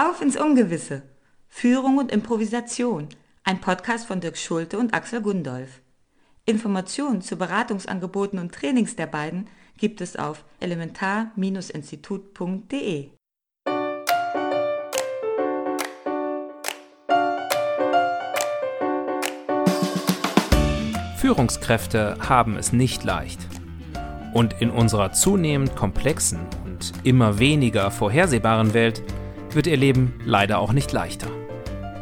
Auf ins Ungewisse. Führung und Improvisation. Ein Podcast von Dirk Schulte und Axel Gundolf. Informationen zu Beratungsangeboten und Trainings der beiden gibt es auf elementar-institut.de. Führungskräfte haben es nicht leicht. Und in unserer zunehmend komplexen und immer weniger vorhersehbaren Welt wird ihr Leben leider auch nicht leichter.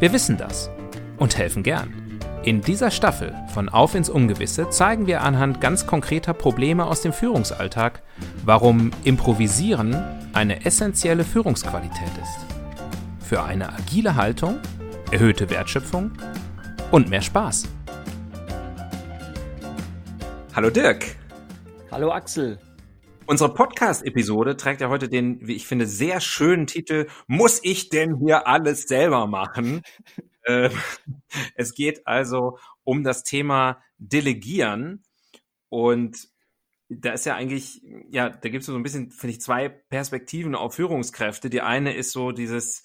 Wir wissen das und helfen gern. In dieser Staffel von Auf ins Ungewisse zeigen wir anhand ganz konkreter Probleme aus dem Führungsalltag, warum Improvisieren eine essentielle Führungsqualität ist. Für eine agile Haltung, erhöhte Wertschöpfung und mehr Spaß. Hallo Dirk. Hallo Axel. Unsere Podcast-Episode trägt ja heute den, wie ich finde, sehr schönen Titel Muss ich denn hier alles selber machen? äh, es geht also um das Thema Delegieren und da ist ja eigentlich, ja, da gibt es so ein bisschen, finde ich, zwei Perspektiven auf Führungskräfte. Die eine ist so dieses,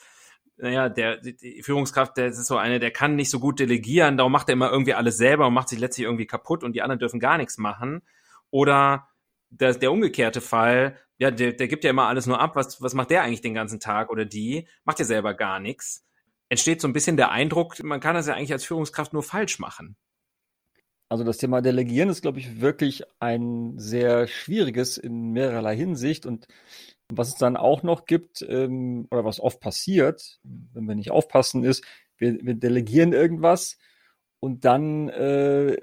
naja, der die Führungskraft, der ist so eine, der kann nicht so gut delegieren, darum macht er immer irgendwie alles selber und macht sich letztlich irgendwie kaputt und die anderen dürfen gar nichts machen. Oder der, der umgekehrte Fall, ja, der, der gibt ja immer alles nur ab, was, was macht der eigentlich den ganzen Tag oder die, macht ja selber gar nichts. Entsteht so ein bisschen der Eindruck, man kann das ja eigentlich als Führungskraft nur falsch machen. Also das Thema Delegieren ist, glaube ich, wirklich ein sehr schwieriges in mehrerlei Hinsicht und was es dann auch noch gibt, ähm, oder was oft passiert, wenn wir nicht aufpassen, ist, wir, wir delegieren irgendwas und dann äh,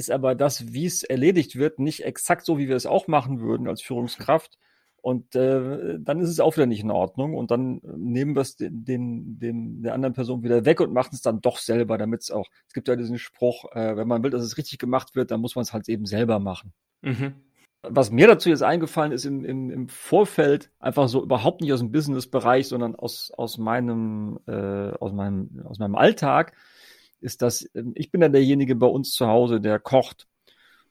ist aber das, wie es erledigt wird, nicht exakt so, wie wir es auch machen würden als Führungskraft. Und äh, dann ist es auch wieder nicht in Ordnung. Und dann nehmen wir es den, den, den, der anderen Person wieder weg und machen es dann doch selber, damit es auch, es gibt ja diesen Spruch, äh, wenn man will, dass es richtig gemacht wird, dann muss man es halt eben selber machen. Mhm was mir dazu jetzt eingefallen ist im, im, im Vorfeld, einfach so überhaupt nicht aus dem Business-Bereich, sondern aus, aus meinem, äh, aus meinem, aus meinem Alltag, ist, dass äh, ich bin ja derjenige bei uns zu Hause, der kocht.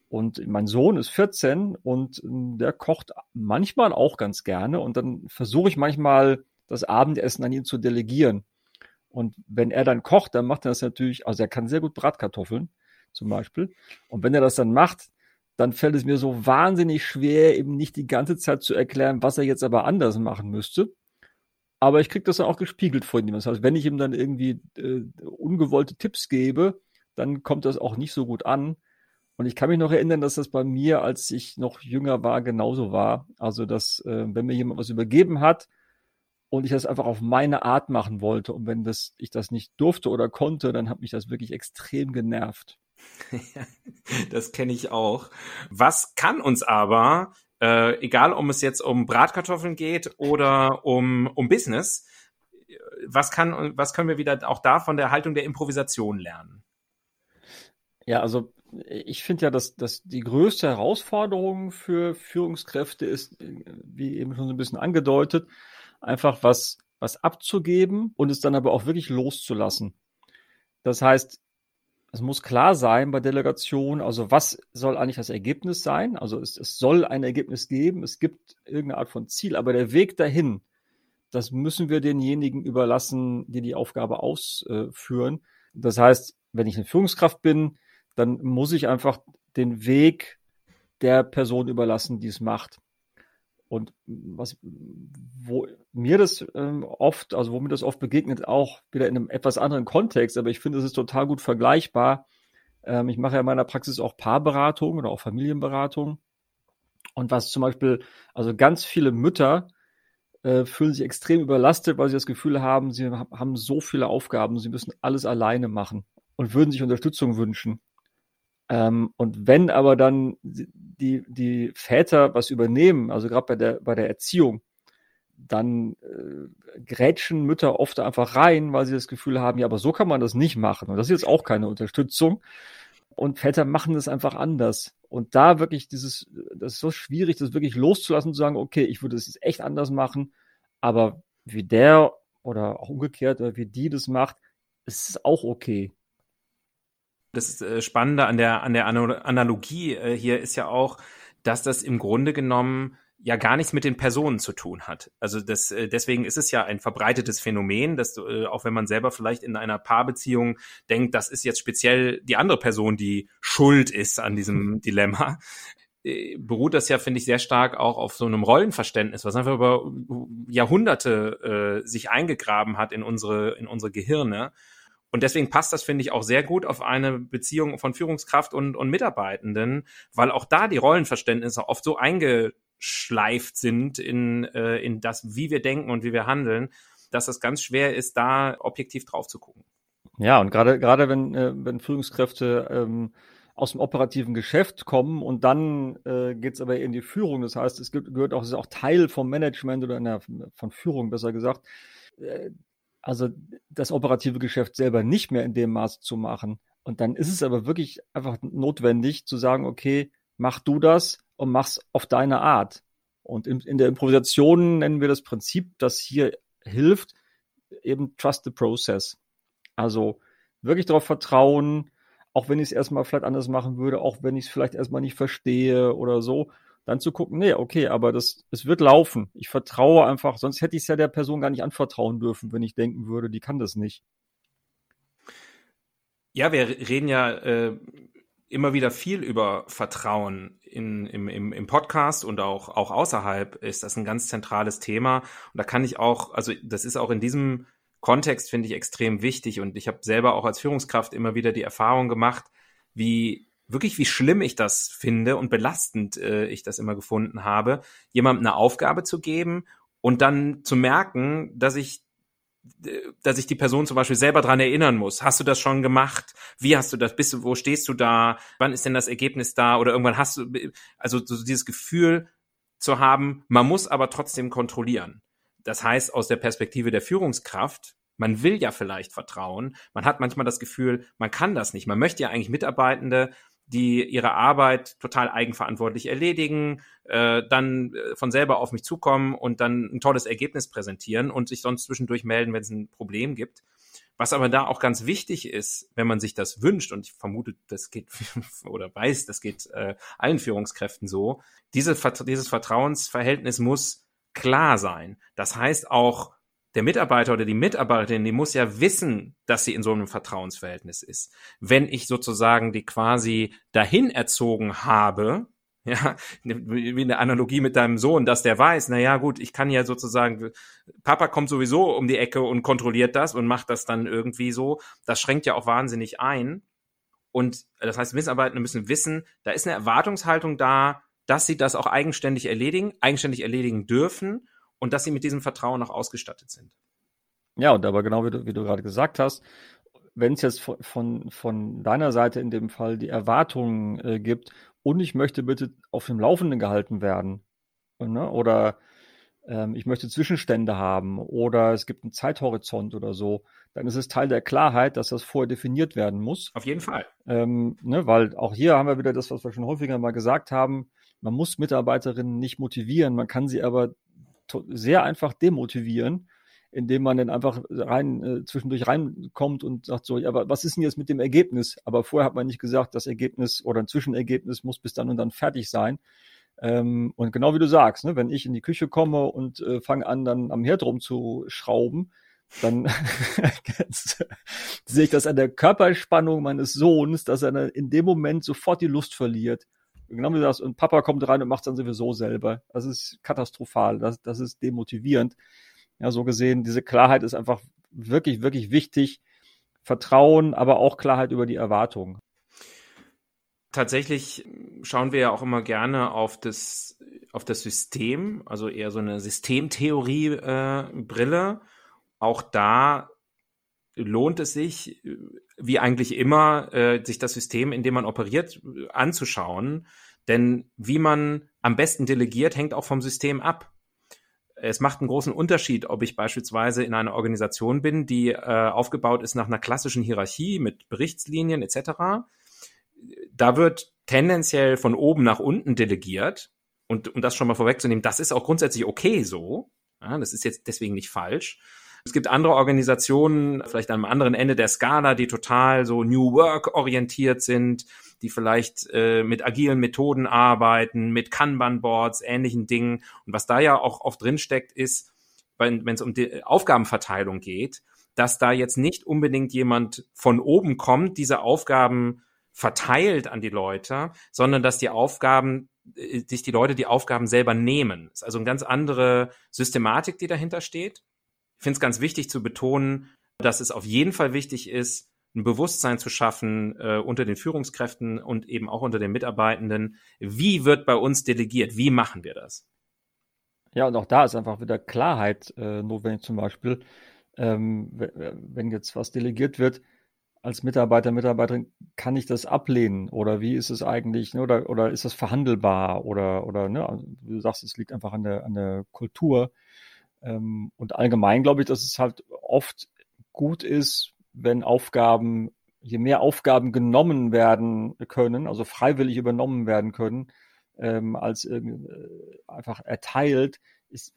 Und mein Sohn ist 14 und ähm, der kocht manchmal auch ganz gerne. Und dann versuche ich manchmal das Abendessen an ihn zu delegieren. Und wenn er dann kocht, dann macht er das natürlich, also er kann sehr gut Bratkartoffeln zum Beispiel. Und wenn er das dann macht, dann fällt es mir so wahnsinnig schwer, eben nicht die ganze Zeit zu erklären, was er jetzt aber anders machen müsste. Aber ich kriege das dann auch gespiegelt von ihm. Das heißt, wenn ich ihm dann irgendwie äh, ungewollte Tipps gebe, dann kommt das auch nicht so gut an. Und ich kann mich noch erinnern, dass das bei mir, als ich noch jünger war, genauso war. Also, dass äh, wenn mir jemand was übergeben hat und ich das einfach auf meine Art machen wollte und wenn das, ich das nicht durfte oder konnte, dann hat mich das wirklich extrem genervt. das kenne ich auch. Was kann uns aber, äh, egal ob es jetzt um Bratkartoffeln geht oder um, um Business, was kann was können wir wieder auch da von der Haltung der Improvisation lernen? Ja, also ich finde ja, dass, dass die größte Herausforderung für Führungskräfte ist, wie eben schon so ein bisschen angedeutet, einfach was, was abzugeben und es dann aber auch wirklich loszulassen. Das heißt, es muss klar sein bei Delegation, also was soll eigentlich das Ergebnis sein? Also es, es soll ein Ergebnis geben, es gibt irgendeine Art von Ziel, aber der Weg dahin, das müssen wir denjenigen überlassen, die die Aufgabe ausführen. Das heißt, wenn ich eine Führungskraft bin, dann muss ich einfach den Weg der Person überlassen, die es macht. Und was, wo mir das ähm, oft, also wo mir das oft begegnet, auch wieder in einem etwas anderen Kontext, aber ich finde, es ist total gut vergleichbar. Ähm, ich mache ja in meiner Praxis auch Paarberatung oder auch Familienberatung. Und was zum Beispiel, also ganz viele Mütter äh, fühlen sich extrem überlastet, weil sie das Gefühl haben, sie haben so viele Aufgaben, sie müssen alles alleine machen und würden sich Unterstützung wünschen. Ähm, und wenn aber dann die, die Väter was übernehmen, also gerade bei der, bei der Erziehung, dann äh, grätschen Mütter oft einfach rein, weil sie das Gefühl haben, ja, aber so kann man das nicht machen. Und das ist jetzt auch keine Unterstützung. Und Väter machen das einfach anders. Und da wirklich dieses, das ist so schwierig, das wirklich loszulassen zu sagen, okay, ich würde es jetzt echt anders machen, aber wie der oder auch umgekehrt oder wie die das macht, ist es auch okay das äh, Spannende an der, an der Analogie äh, hier ist ja auch, dass das im Grunde genommen ja gar nichts mit den Personen zu tun hat. Also das, äh, deswegen ist es ja ein verbreitetes Phänomen, dass auch wenn man selber vielleicht in einer Paarbeziehung denkt, das ist jetzt speziell die andere Person, die schuld ist an diesem Dilemma, äh, beruht das ja, finde ich, sehr stark auch auf so einem Rollenverständnis, was einfach über Jahrhunderte äh, sich eingegraben hat in unsere, in unsere Gehirne. Und deswegen passt das, finde ich, auch sehr gut auf eine Beziehung von Führungskraft und, und Mitarbeitenden, weil auch da die Rollenverständnisse oft so eingeschleift sind in, äh, in das, wie wir denken und wie wir handeln, dass es ganz schwer ist, da objektiv drauf zu gucken. Ja, und gerade gerade wenn, äh, wenn Führungskräfte ähm, aus dem operativen Geschäft kommen und dann äh, geht es aber in die Führung. Das heißt, es gibt, gehört auch, ist auch Teil vom Management oder der, von Führung besser gesagt. Also das operative Geschäft selber nicht mehr in dem Maß zu machen. Und dann ist es aber wirklich einfach notwendig zu sagen, okay, mach du das und mach's auf deine Art. Und in, in der Improvisation nennen wir das Prinzip, das hier hilft, eben Trust the Process. Also wirklich darauf vertrauen, auch wenn ich es erstmal vielleicht anders machen würde, auch wenn ich es vielleicht erstmal nicht verstehe oder so, dann zu gucken, nee, okay, aber das, es wird laufen. Ich vertraue einfach, sonst hätte ich es ja der Person gar nicht anvertrauen dürfen, wenn ich denken würde, die kann das nicht. Ja, wir reden ja äh, immer wieder viel über Vertrauen in, im, im, im Podcast und auch, auch außerhalb ist das ein ganz zentrales Thema. Und da kann ich auch, also das ist auch in diesem Kontext, finde ich, extrem wichtig. Und ich habe selber auch als Führungskraft immer wieder die Erfahrung gemacht, wie wirklich, wie schlimm ich das finde und belastend äh, ich das immer gefunden habe, jemandem eine Aufgabe zu geben und dann zu merken, dass ich dass ich die Person zum Beispiel selber dran erinnern muss. Hast du das schon gemacht? Wie hast du das? Bist du, wo stehst du da? Wann ist denn das Ergebnis da? Oder irgendwann hast du, also so dieses Gefühl zu haben, man muss aber trotzdem kontrollieren. Das heißt, aus der Perspektive der Führungskraft, man will ja vielleicht vertrauen. Man hat manchmal das Gefühl, man kann das nicht. Man möchte ja eigentlich Mitarbeitende die ihre Arbeit total eigenverantwortlich erledigen, äh, dann äh, von selber auf mich zukommen und dann ein tolles Ergebnis präsentieren und sich sonst zwischendurch melden, wenn es ein Problem gibt. Was aber da auch ganz wichtig ist, wenn man sich das wünscht, und ich vermute, das geht oder weiß, das geht äh, allen Führungskräften so, diese, dieses Vertrauensverhältnis muss klar sein. Das heißt auch, der Mitarbeiter oder die Mitarbeiterin, die muss ja wissen, dass sie in so einem Vertrauensverhältnis ist. Wenn ich sozusagen die quasi dahin erzogen habe, ja, wie eine Analogie mit deinem Sohn, dass der weiß, na ja, gut, ich kann ja sozusagen, Papa kommt sowieso um die Ecke und kontrolliert das und macht das dann irgendwie so. Das schränkt ja auch wahnsinnig ein. Und das heißt, Mitarbeiter müssen wissen, da ist eine Erwartungshaltung da, dass sie das auch eigenständig erledigen, eigenständig erledigen dürfen und dass sie mit diesem Vertrauen auch ausgestattet sind. Ja, und aber genau wie du, wie du gerade gesagt hast, wenn es jetzt von, von, von, deiner Seite in dem Fall die Erwartungen äh, gibt und ich möchte bitte auf dem Laufenden gehalten werden ne? oder ähm, ich möchte Zwischenstände haben oder es gibt einen Zeithorizont oder so, dann ist es Teil der Klarheit, dass das vorher definiert werden muss. Auf jeden Fall. Ähm, ne? Weil auch hier haben wir wieder das, was wir schon häufiger mal gesagt haben, man muss Mitarbeiterinnen nicht motivieren, man kann sie aber sehr einfach demotivieren, indem man dann einfach rein äh, zwischendurch reinkommt und sagt so, ja, aber was ist denn jetzt mit dem Ergebnis? Aber vorher hat man nicht gesagt, das Ergebnis oder ein Zwischenergebnis muss bis dann und dann fertig sein. Ähm, und genau wie du sagst, ne, wenn ich in die Küche komme und äh, fange an, dann am Herd rumzuschrauben, dann sehe ich das an der Körperspannung meines Sohns, dass er in dem Moment sofort die Lust verliert genau wie das, und Papa kommt rein und macht es dann sowieso selber. Das ist katastrophal, das, das ist demotivierend. Ja, so gesehen, diese Klarheit ist einfach wirklich, wirklich wichtig. Vertrauen, aber auch Klarheit über die Erwartungen. Tatsächlich schauen wir ja auch immer gerne auf das, auf das System, also eher so eine Systemtheorie-Brille. Äh, auch da lohnt es sich, wie eigentlich immer, äh, sich das System, in dem man operiert, anzuschauen. Denn wie man am besten delegiert, hängt auch vom System ab. Es macht einen großen Unterschied, ob ich beispielsweise in einer Organisation bin, die äh, aufgebaut ist nach einer klassischen Hierarchie mit Berichtslinien etc. Da wird tendenziell von oben nach unten delegiert. Und um das schon mal vorwegzunehmen, das ist auch grundsätzlich okay so. Ja, das ist jetzt deswegen nicht falsch. Es gibt andere Organisationen, vielleicht am anderen Ende der Skala, die total so New Work orientiert sind, die vielleicht äh, mit agilen Methoden arbeiten, mit Kanban-Boards, ähnlichen Dingen. Und was da ja auch oft drinsteckt, ist, wenn es um die Aufgabenverteilung geht, dass da jetzt nicht unbedingt jemand von oben kommt, diese Aufgaben verteilt an die Leute, sondern dass die Aufgaben, äh, sich die Leute die Aufgaben selber nehmen. Das ist also eine ganz andere Systematik, die dahinter steht. Ich finde es ganz wichtig zu betonen, dass es auf jeden Fall wichtig ist, ein Bewusstsein zu schaffen äh, unter den Führungskräften und eben auch unter den Mitarbeitenden. Wie wird bei uns delegiert? Wie machen wir das? Ja, und auch da ist einfach wieder Klarheit äh, notwendig. Zum Beispiel, ähm, wenn jetzt was delegiert wird, als Mitarbeiter, Mitarbeiterin, kann ich das ablehnen? Oder wie ist es eigentlich? Ne? Oder, oder ist das verhandelbar? Oder, oder ne? Also, du sagst, es liegt einfach an der, an der Kultur. Ähm, und allgemein glaube ich, dass es halt oft gut ist, wenn Aufgaben, je mehr Aufgaben genommen werden können, also freiwillig übernommen werden können, ähm, als äh, einfach erteilt, ist,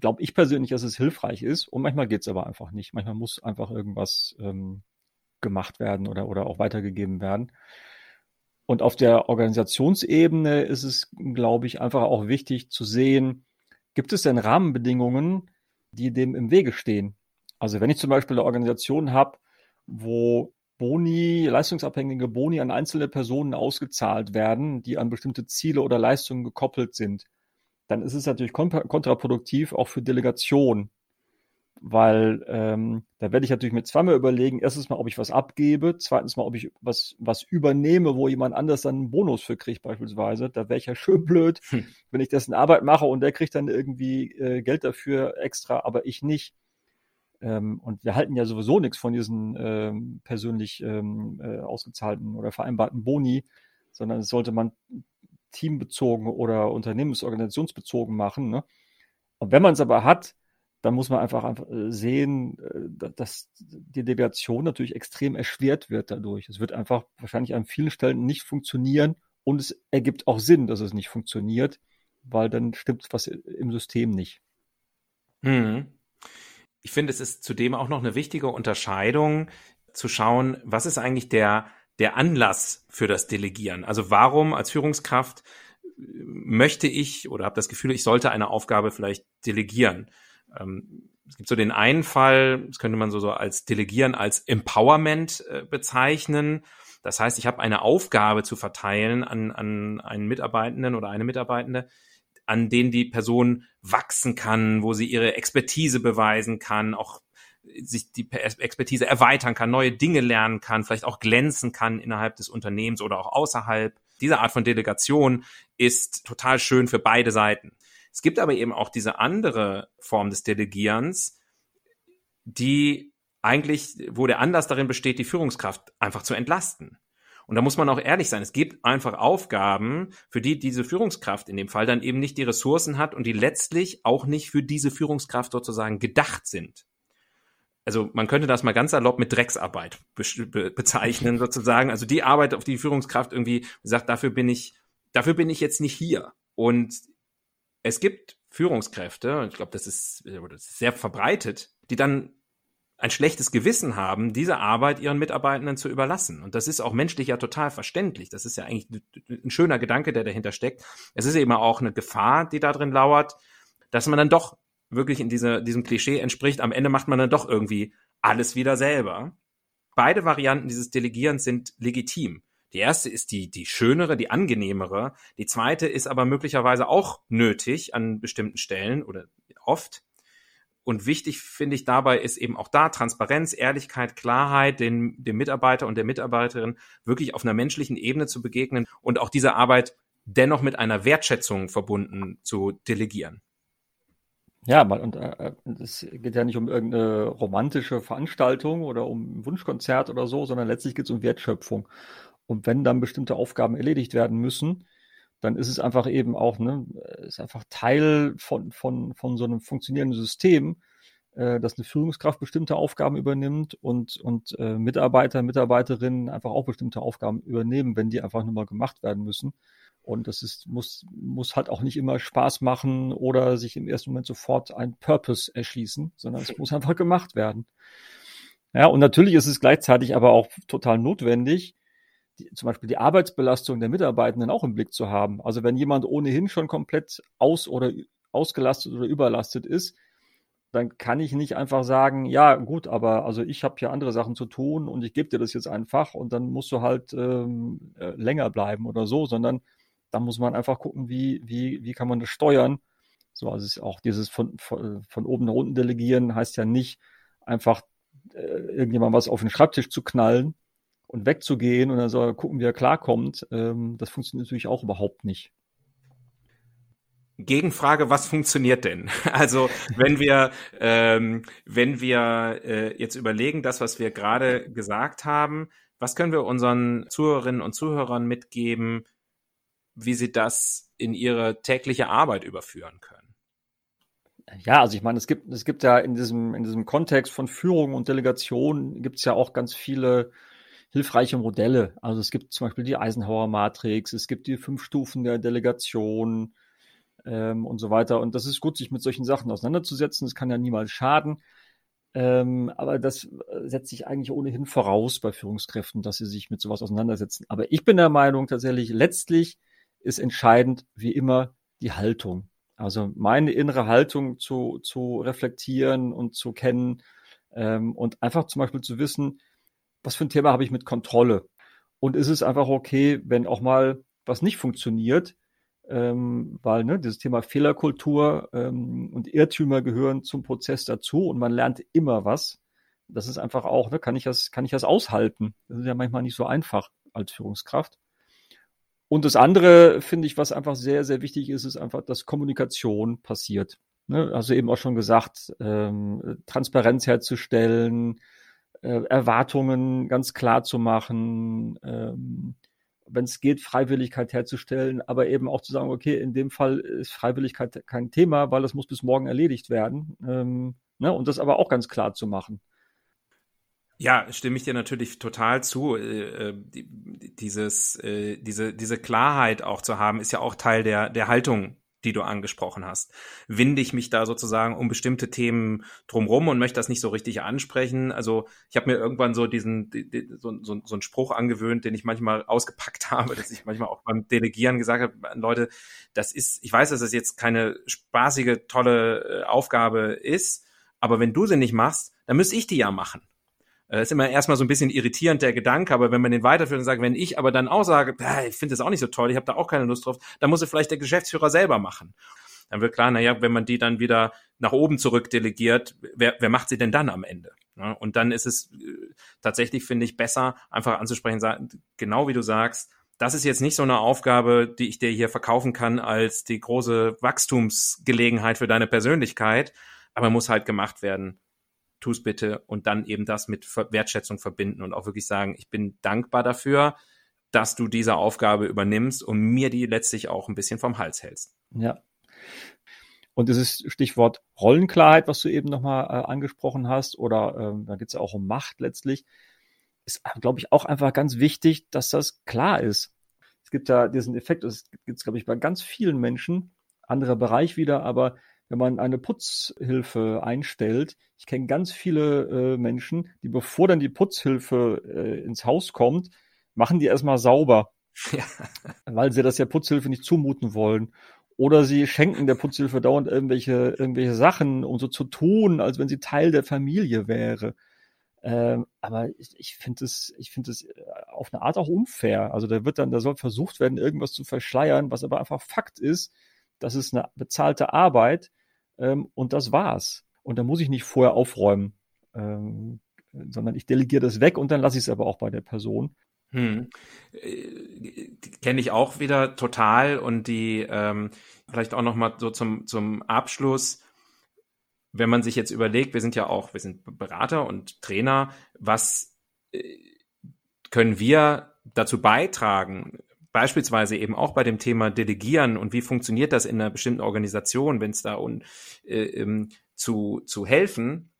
glaube ich persönlich, dass es hilfreich ist. Und manchmal geht es aber einfach nicht. Manchmal muss einfach irgendwas ähm, gemacht werden oder, oder auch weitergegeben werden. Und auf der Organisationsebene ist es, glaube ich, einfach auch wichtig zu sehen, gibt es denn Rahmenbedingungen, die dem im Wege stehen? Also wenn ich zum Beispiel eine Organisation habe, wo Boni, leistungsabhängige Boni an einzelne Personen ausgezahlt werden, die an bestimmte Ziele oder Leistungen gekoppelt sind, dann ist es natürlich kontraproduktiv auch für Delegation weil ähm, da werde ich natürlich mit zweimal überlegen, erstens mal, ob ich was abgebe, zweitens mal, ob ich was, was übernehme, wo jemand anders dann einen Bonus für kriegt beispielsweise. Da wäre ich ja schön blöd, hm. wenn ich dessen Arbeit mache und der kriegt dann irgendwie äh, Geld dafür extra, aber ich nicht. Ähm, und wir halten ja sowieso nichts von diesen ähm, persönlich ähm, äh, ausgezahlten oder vereinbarten Boni, sondern es sollte man teambezogen oder unternehmensorganisationsbezogen machen. Ne? Und wenn man es aber hat, dann muss man einfach, äh, sehen, äh, dass die Delegation natürlich extrem erschwert wird dadurch. Es wird einfach wahrscheinlich an vielen Stellen nicht funktionieren und es ergibt auch Sinn, dass es nicht funktioniert, weil dann stimmt was im System nicht. Hm. Ich finde, es ist zudem auch noch eine wichtige Unterscheidung zu schauen, was ist eigentlich der, der Anlass für das Delegieren? Also warum als Führungskraft möchte ich oder habe das Gefühl, ich sollte eine Aufgabe vielleicht delegieren? Ähm, es gibt so den einen Fall, das könnte man so, so als Delegieren, als Empowerment äh, bezeichnen. Das heißt, ich habe eine Aufgabe zu verteilen an, an einen Mitarbeitenden oder eine Mitarbeitende, an denen die Person wachsen kann, wo sie ihre Expertise beweisen kann, auch sich die Expertise erweitern kann, neue Dinge lernen kann, vielleicht auch glänzen kann innerhalb des Unternehmens oder auch außerhalb. Diese Art von Delegation ist total schön für beide Seiten. Es gibt aber eben auch diese andere Form des Delegierens, die eigentlich, wo der Anlass darin besteht, die Führungskraft einfach zu entlasten. Und da muss man auch ehrlich sein. Es gibt einfach Aufgaben, für die diese Führungskraft in dem Fall dann eben nicht die Ressourcen hat und die letztlich auch nicht für diese Führungskraft sozusagen gedacht sind. Also man könnte das mal ganz salopp mit Drecksarbeit be bezeichnen sozusagen. Also die Arbeit, auf die Führungskraft irgendwie sagt, dafür bin ich, dafür bin ich jetzt nicht hier. Und es gibt Führungskräfte, und ich glaube, das ist, das ist sehr verbreitet, die dann ein schlechtes Gewissen haben, diese Arbeit ihren Mitarbeitenden zu überlassen. Und das ist auch menschlich ja total verständlich. Das ist ja eigentlich ein schöner Gedanke, der dahinter steckt. Es ist eben auch eine Gefahr, die da drin lauert, dass man dann doch wirklich in diese, diesem Klischee entspricht. Am Ende macht man dann doch irgendwie alles wieder selber. Beide Varianten dieses Delegierens sind legitim. Die erste ist die, die schönere, die angenehmere. Die zweite ist aber möglicherweise auch nötig an bestimmten Stellen oder oft. Und wichtig finde ich dabei ist eben auch da Transparenz, Ehrlichkeit, Klarheit, den, dem Mitarbeiter und der Mitarbeiterin wirklich auf einer menschlichen Ebene zu begegnen und auch diese Arbeit dennoch mit einer Wertschätzung verbunden zu delegieren. Ja, und äh, es geht ja nicht um irgendeine romantische Veranstaltung oder um ein Wunschkonzert oder so, sondern letztlich geht es um Wertschöpfung. Und wenn dann bestimmte Aufgaben erledigt werden müssen, dann ist es einfach eben auch, ne, ist einfach Teil von, von, von so einem funktionierenden System, äh, dass eine Führungskraft bestimmte Aufgaben übernimmt und, und äh, Mitarbeiter, Mitarbeiterinnen einfach auch bestimmte Aufgaben übernehmen, wenn die einfach nur mal gemacht werden müssen. Und das ist, muss, muss halt auch nicht immer Spaß machen oder sich im ersten Moment sofort ein Purpose erschließen, sondern es muss einfach gemacht werden. Ja, und natürlich ist es gleichzeitig aber auch total notwendig, die, zum Beispiel die Arbeitsbelastung der Mitarbeitenden auch im Blick zu haben. Also wenn jemand ohnehin schon komplett aus oder ausgelastet oder überlastet ist, dann kann ich nicht einfach sagen, ja gut, aber also ich habe hier andere Sachen zu tun und ich gebe dir das jetzt einfach und dann musst du halt ähm, äh, länger bleiben oder so, sondern da muss man einfach gucken, wie, wie, wie kann man das steuern. So, also auch dieses von, von, von oben nach unten delegieren heißt ja nicht einfach äh, irgendjemand was auf den Schreibtisch zu knallen und wegzugehen und dann soll er gucken, wie er klarkommt. Ähm, das funktioniert natürlich auch überhaupt nicht. Gegenfrage, was funktioniert denn? Also wenn wir, ähm, wenn wir äh, jetzt überlegen, das, was wir gerade gesagt haben, was können wir unseren Zuhörerinnen und Zuhörern mitgeben, wie sie das in ihre tägliche Arbeit überführen können? Ja, also ich meine, es gibt, es gibt ja in diesem, in diesem Kontext von Führung und Delegation gibt es ja auch ganz viele hilfreiche Modelle. Also es gibt zum Beispiel die Eisenhower Matrix, es gibt die fünf Stufen der Delegation, ähm, und so weiter. Und das ist gut, sich mit solchen Sachen auseinanderzusetzen. Das kann ja niemals schaden. Ähm, aber das äh, setzt sich eigentlich ohnehin voraus bei Führungskräften, dass sie sich mit sowas auseinandersetzen. Aber ich bin der Meinung tatsächlich, letztlich ist entscheidend wie immer die Haltung. Also meine innere Haltung zu, zu reflektieren und zu kennen ähm, und einfach zum Beispiel zu wissen, was für ein Thema habe ich mit Kontrolle. Und ist es einfach okay, wenn auch mal was nicht funktioniert, ähm, weil ne, dieses Thema Fehlerkultur ähm, und Irrtümer gehören zum Prozess dazu und man lernt immer was. Das ist einfach auch, ne, kann ich das, kann ich das aushalten? Das ist ja manchmal nicht so einfach als Führungskraft. Und das andere, finde ich, was einfach sehr, sehr wichtig ist, ist einfach, dass Kommunikation passiert. Ne? Also eben auch schon gesagt, ähm, Transparenz herzustellen, äh, Erwartungen ganz klar zu machen, ähm, wenn es geht, Freiwilligkeit herzustellen, aber eben auch zu sagen, okay, in dem Fall ist Freiwilligkeit kein Thema, weil das muss bis morgen erledigt werden. Ähm, ne, und das aber auch ganz klar zu machen. Ja, stimme ich dir natürlich total zu. Äh, äh dieses, äh, diese, diese Klarheit auch zu haben, ist ja auch Teil der, der Haltung die du angesprochen hast. Winde ich mich da sozusagen um bestimmte Themen drumrum und möchte das nicht so richtig ansprechen. Also ich habe mir irgendwann so diesen so, so, so einen Spruch angewöhnt, den ich manchmal ausgepackt habe, dass ich manchmal auch beim Delegieren gesagt habe, Leute, das ist, ich weiß, dass das jetzt keine spaßige, tolle äh, Aufgabe ist, aber wenn du sie nicht machst, dann müsste ich die ja machen. Das ist immer erstmal so ein bisschen irritierend, der Gedanke, aber wenn man den weiterführt und sagt, wenn ich aber dann auch sage, ich finde das auch nicht so toll, ich habe da auch keine Lust drauf, dann muss es vielleicht der Geschäftsführer selber machen. Dann wird klar, naja, wenn man die dann wieder nach oben zurück delegiert, wer, wer macht sie denn dann am Ende? Und dann ist es äh, tatsächlich, finde ich, besser, einfach anzusprechen, genau wie du sagst, das ist jetzt nicht so eine Aufgabe, die ich dir hier verkaufen kann als die große Wachstumsgelegenheit für deine Persönlichkeit, aber muss halt gemacht werden tu es bitte und dann eben das mit Wertschätzung verbinden und auch wirklich sagen, ich bin dankbar dafür, dass du diese Aufgabe übernimmst und mir die letztlich auch ein bisschen vom Hals hältst. Ja. Und dieses Stichwort Rollenklarheit, was du eben nochmal äh, angesprochen hast, oder ähm, da geht es ja auch um Macht letztlich, ist, glaube ich, auch einfach ganz wichtig, dass das klar ist. Es gibt ja diesen Effekt, das gibt es, glaube ich, bei ganz vielen Menschen, anderer Bereich wieder, aber wenn man eine Putzhilfe einstellt. Ich kenne ganz viele äh, Menschen, die bevor dann die Putzhilfe äh, ins Haus kommt, machen die erstmal sauber, ja. weil sie das der Putzhilfe nicht zumuten wollen. Oder sie schenken der Putzhilfe dauernd irgendwelche, irgendwelche Sachen, um so zu tun, als wenn sie Teil der Familie wäre. Ähm, aber ich, ich finde es, ich finde es äh, auf eine Art auch unfair. Also da wird dann, da soll versucht werden, irgendwas zu verschleiern, was aber einfach Fakt ist. Das ist eine bezahlte Arbeit ähm, und das war's. Und da muss ich nicht vorher aufräumen, ähm, sondern ich delegiere das weg und dann lasse ich es aber auch bei der Person. Hm. Äh, Kenne ich auch wieder total und die ähm, vielleicht auch noch mal so zum zum Abschluss, wenn man sich jetzt überlegt, wir sind ja auch, wir sind Berater und Trainer, was äh, können wir dazu beitragen, beispielsweise eben auch bei dem Thema Delegieren und wie funktioniert das in einer bestimmten Organisation, wenn es da um, äh, ähm, zu, zu helfen,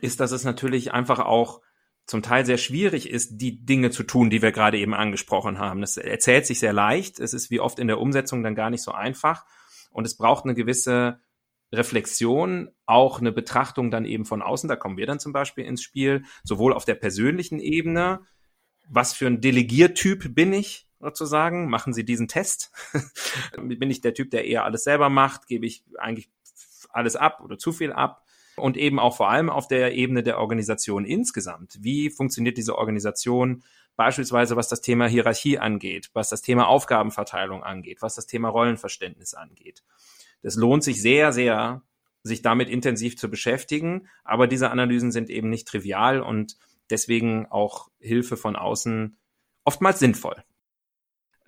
ist, dass es natürlich einfach auch zum Teil sehr schwierig ist, die Dinge zu tun, die wir gerade eben angesprochen haben. Das erzählt sich sehr leicht. Es ist wie oft in der Umsetzung dann gar nicht so einfach. Und es braucht eine gewisse Reflexion, auch eine Betrachtung dann eben von außen. Da kommen wir dann zum Beispiel ins Spiel, sowohl auf der persönlichen Ebene, was für ein Delegiertyp bin ich sozusagen? Machen Sie diesen Test? bin ich der Typ, der eher alles selber macht? Gebe ich eigentlich alles ab oder zu viel ab? Und eben auch vor allem auf der Ebene der Organisation insgesamt. Wie funktioniert diese Organisation? Beispielsweise was das Thema Hierarchie angeht, was das Thema Aufgabenverteilung angeht, was das Thema Rollenverständnis angeht. Das lohnt sich sehr, sehr, sich damit intensiv zu beschäftigen. Aber diese Analysen sind eben nicht trivial und deswegen auch Hilfe von außen oftmals sinnvoll.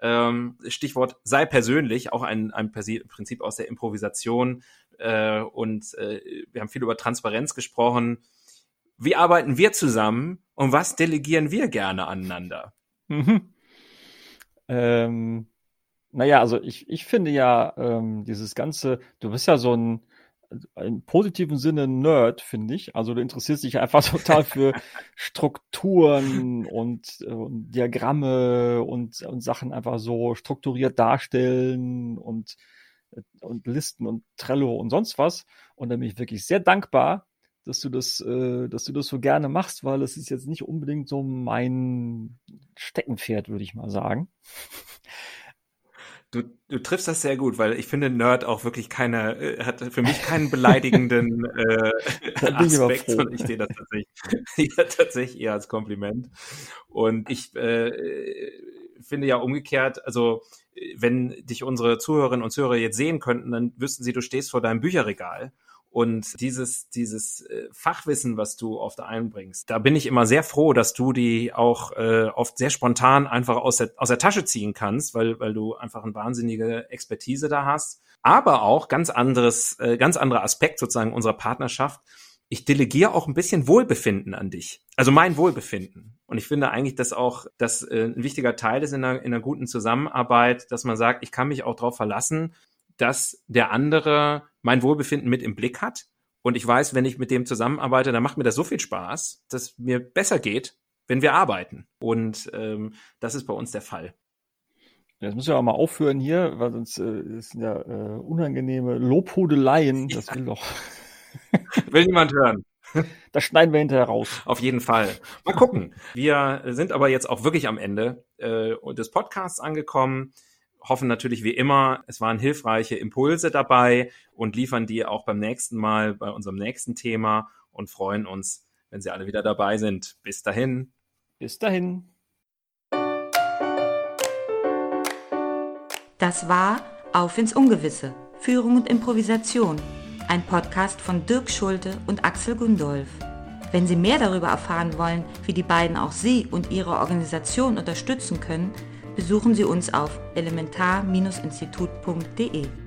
Ähm, Stichwort sei persönlich, auch ein, ein Prinzip aus der Improvisation. Äh, und äh, wir haben viel über Transparenz gesprochen. Wie arbeiten wir zusammen und was delegieren wir gerne aneinander? Mhm. Ähm, naja, also ich, ich finde ja ähm, dieses ganze, du bist ja so ein, im positiven Sinne Nerd, finde ich. Also du interessierst dich einfach total für Strukturen und, und Diagramme und, und Sachen einfach so strukturiert darstellen und, und Listen und Trello und sonst was. Und da bin ich wirklich sehr dankbar, dass du das, äh, dass du das so gerne machst, weil es ist jetzt nicht unbedingt so mein Steckenpferd, würde ich mal sagen. Du, du triffst das sehr gut, weil ich finde Nerd auch wirklich keine, äh, hat für mich keinen beleidigenden äh, Aspekt, sondern ich sehe das tatsächlich, ja, tatsächlich eher als Kompliment. Und ich äh, finde ja umgekehrt, also wenn dich unsere Zuhörerinnen und Zuhörer jetzt sehen könnten, dann wüssten sie, du stehst vor deinem Bücherregal und dieses, dieses äh, Fachwissen, was du oft einbringst, da bin ich immer sehr froh, dass du die auch äh, oft sehr spontan einfach aus der, aus der Tasche ziehen kannst, weil, weil du einfach eine wahnsinnige Expertise da hast. Aber auch ganz anderes, äh, ganz anderer Aspekt sozusagen unserer Partnerschaft. Ich delegiere auch ein bisschen Wohlbefinden an dich. Also mein Wohlbefinden. Und ich finde eigentlich, dass auch das äh, ein wichtiger Teil ist in einer, in einer guten Zusammenarbeit, dass man sagt, ich kann mich auch darauf verlassen, dass der andere mein Wohlbefinden mit im Blick hat. Und ich weiß, wenn ich mit dem zusammenarbeite, dann macht mir das so viel Spaß, dass mir besser geht, wenn wir arbeiten. Und ähm, das ist bei uns der Fall. Jetzt müssen wir auch mal aufhören hier, weil sonst äh, das sind ja äh, unangenehme Lobhudeleien. Das will doch. will niemand hören. Das schneiden wir hinterher raus. Auf jeden Fall. Mal gucken. Wir sind aber jetzt auch wirklich am Ende äh, des Podcasts angekommen hoffen natürlich wie immer, es waren hilfreiche Impulse dabei und liefern die auch beim nächsten Mal bei unserem nächsten Thema und freuen uns, wenn Sie alle wieder dabei sind. Bis dahin. Bis dahin. Das war Auf ins Ungewisse. Führung und Improvisation. Ein Podcast von Dirk Schulte und Axel Gundolf. Wenn Sie mehr darüber erfahren wollen, wie die beiden auch Sie und Ihre Organisation unterstützen können, besuchen Sie uns auf elementar-institut.de.